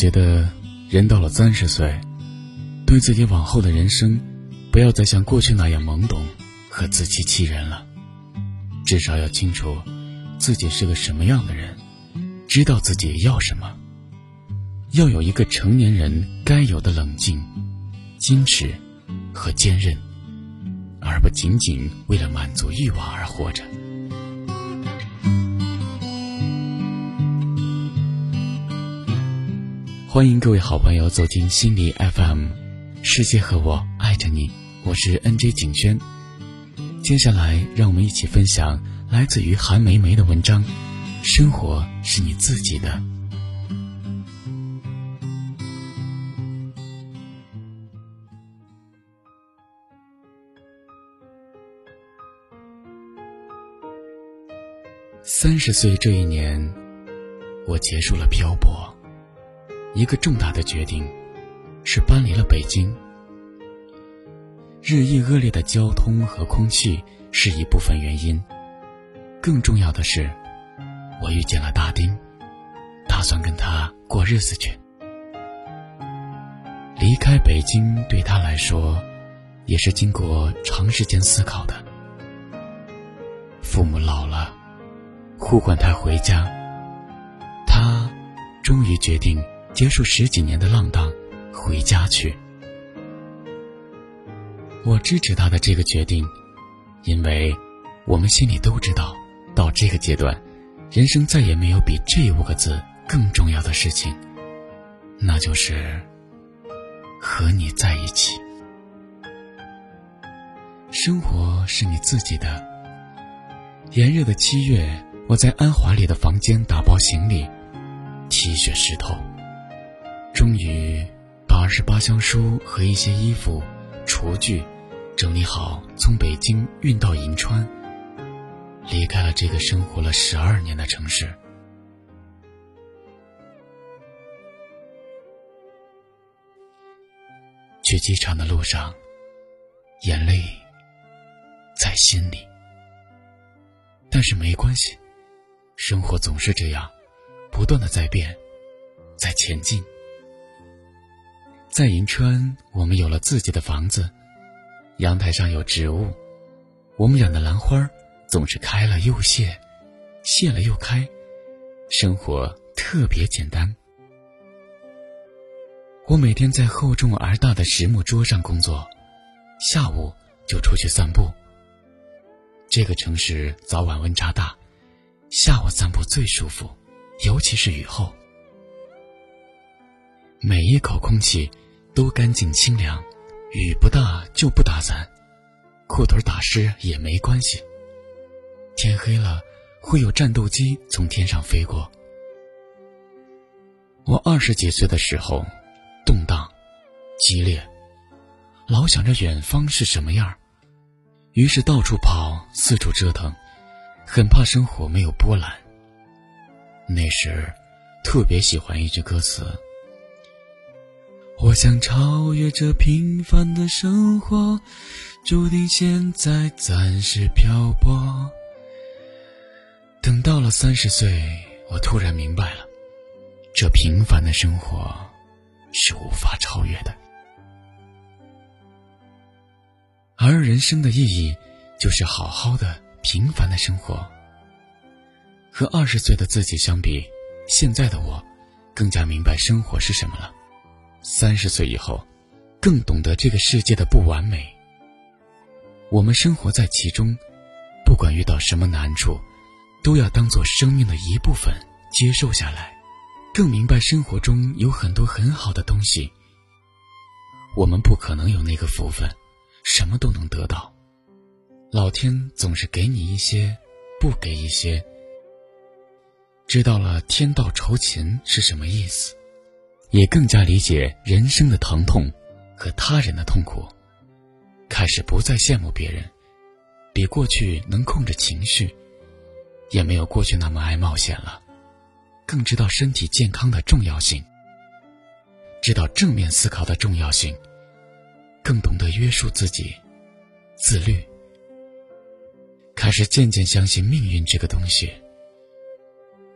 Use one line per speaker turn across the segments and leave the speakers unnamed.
觉得，人到了三十岁，对自己往后的人生，不要再像过去那样懵懂和自欺欺人了。至少要清楚，自己是个什么样的人，知道自己要什么，要有一个成年人该有的冷静、矜持和坚韧，而不仅仅为了满足欲望而活着。欢迎各位好朋友走进心理 FM，世界和我爱着你，我是 NJ 景轩。接下来，让我们一起分享来自于韩梅梅的文章：生活是你自己的。三十岁这一年，我结束了漂泊。一个重大的决定，是搬离了北京。日益恶劣的交通和空气是一部分原因，更重要的是，我遇见了大丁，打算跟他过日子去。离开北京对他来说，也是经过长时间思考的。父母老了，呼唤他回家，他终于决定。结束十几年的浪荡，回家去。我支持他的这个决定，因为我们心里都知道，到这个阶段，人生再也没有比这五个字更重要的事情，那就是和你在一起。生活是你自己的。炎热的七月，我在安华里的房间打包行李，T 恤湿透。终于把二十八箱书和一些衣服、厨具整理好，从北京运到银川，离开了这个生活了十二年的城市。去机场的路上，眼泪在心里，但是没关系，生活总是这样，不断的在变，在前进。在银川，我们有了自己的房子，阳台上有植物，我们养的兰花总是开了又谢，谢了又开，生活特别简单。我每天在厚重而大的实木桌上工作，下午就出去散步。这个城市早晚温差大，下午散步最舒服，尤其是雨后。每一口空气都干净清凉，雨不大就不打伞，裤腿打湿也没关系。天黑了，会有战斗机从天上飞过。我二十几岁的时候，动荡、激烈，老想着远方是什么样于是到处跑，四处折腾，很怕生活没有波澜。那时，特别喜欢一句歌词。我想超越这平凡的生活，注定现在暂时漂泊。等到了三十岁，我突然明白了，这平凡的生活是无法超越的。而人生的意义，就是好好的平凡的生活。和二十岁的自己相比，现在的我，更加明白生活是什么了。三十岁以后，更懂得这个世界的不完美。我们生活在其中，不管遇到什么难处，都要当做生命的一部分接受下来。更明白生活中有很多很好的东西。我们不可能有那个福分，什么都能得到。老天总是给你一些，不给一些。知道了天道酬勤是什么意思。也更加理解人生的疼痛和他人的痛苦，开始不再羡慕别人，比过去能控制情绪，也没有过去那么爱冒险了，更知道身体健康的重要性，知道正面思考的重要性，更懂得约束自己，自律，开始渐渐相信命运这个东西，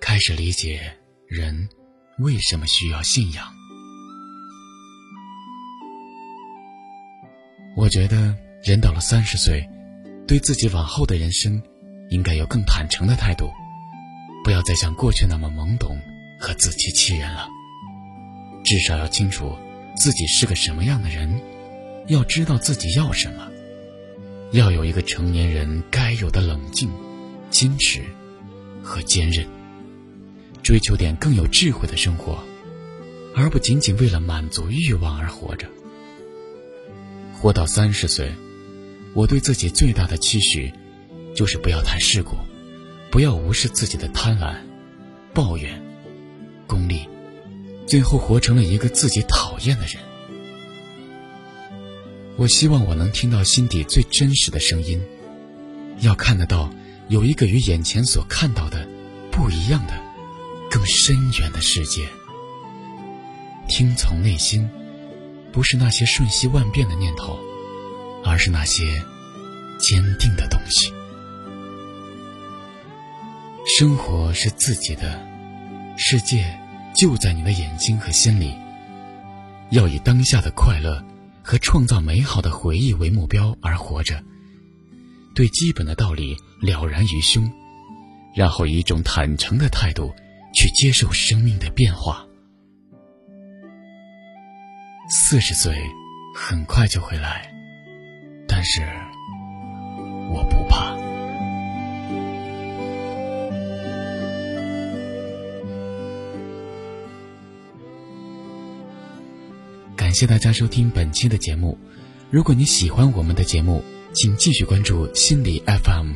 开始理解人。为什么需要信仰？我觉得人到了三十岁，对自己往后的人生，应该有更坦诚的态度，不要再像过去那么懵懂和自欺欺人了。至少要清楚自己是个什么样的人，要知道自己要什么，要有一个成年人该有的冷静、矜持和坚韧，追求点更有智慧的生活，而不仅仅为了满足欲望而活着。活到三十岁，我对自己最大的期许，就是不要太世故，不要无视自己的贪婪、抱怨、功利，最后活成了一个自己讨厌的人。我希望我能听到心底最真实的声音，要看得到有一个与眼前所看到的不一样的、更深远的世界。听从内心。不是那些瞬息万变的念头，而是那些坚定的东西。生活是自己的，世界就在你的眼睛和心里。要以当下的快乐和创造美好的回忆为目标而活着，对基本的道理了然于胸，然后以一种坦诚的态度去接受生命的变化。四十岁很快就会来，但是我不怕。感谢大家收听本期的节目。如果你喜欢我们的节目，请继续关注心理 FM。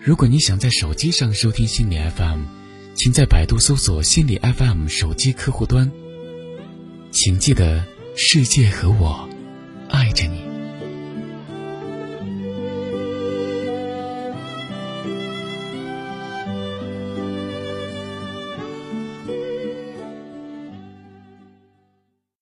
如果你想在手机上收听心理 FM，请在百度搜索心理 FM 手机客户端。请记得。世界和我，爱着你。